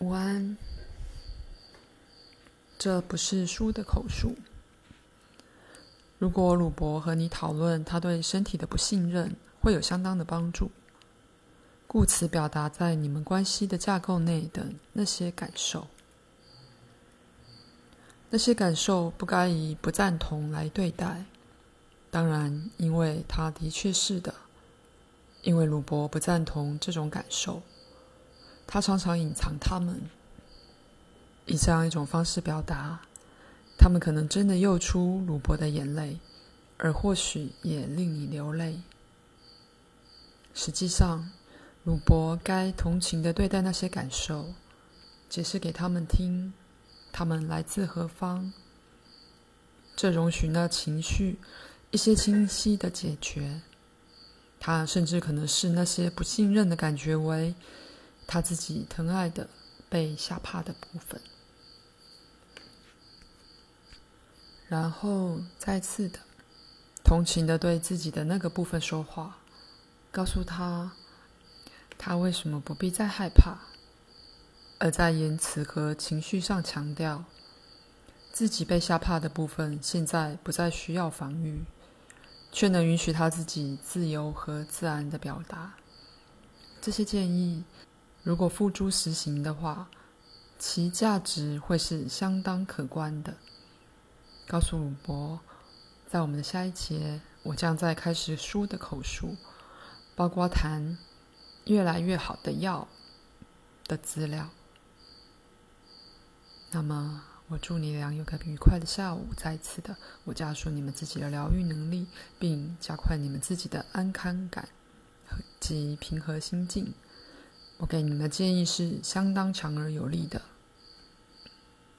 午安。这不是书的口述。如果鲁伯和你讨论他对身体的不信任，会有相当的帮助。故此，表达在你们关系的架构内的那些感受，那些感受不该以不赞同来对待。当然，因为他的确是的，因为鲁伯不赞同这种感受，他常常隐藏他们。以这样一种方式表达，他们可能真的诱出鲁伯的眼泪，而或许也令你流泪。实际上，鲁伯该同情地对待那些感受，解释给他们听，他们来自何方。这容许那情绪一些清晰的解决。他甚至可能视那些不信任的感觉为他自己疼爱的、被吓怕的部分。然后再次的同情的对自己的那个部分说话，告诉他，他为什么不必再害怕，而在言辞和情绪上强调，自己被吓怕的部分现在不再需要防御，却能允许他自己自由和自然的表达。这些建议，如果付诸实行的话，其价值会是相当可观的。告诉鲁伯，在我们的下一节，我将再开始书的口述，包括谈越来越好的药的资料。那么，我祝你俩有个愉快的下午。再次的，我加速你们自己的疗愈能力，并加快你们自己的安康感及平和心境。我给你们的建议是相当强而有力的。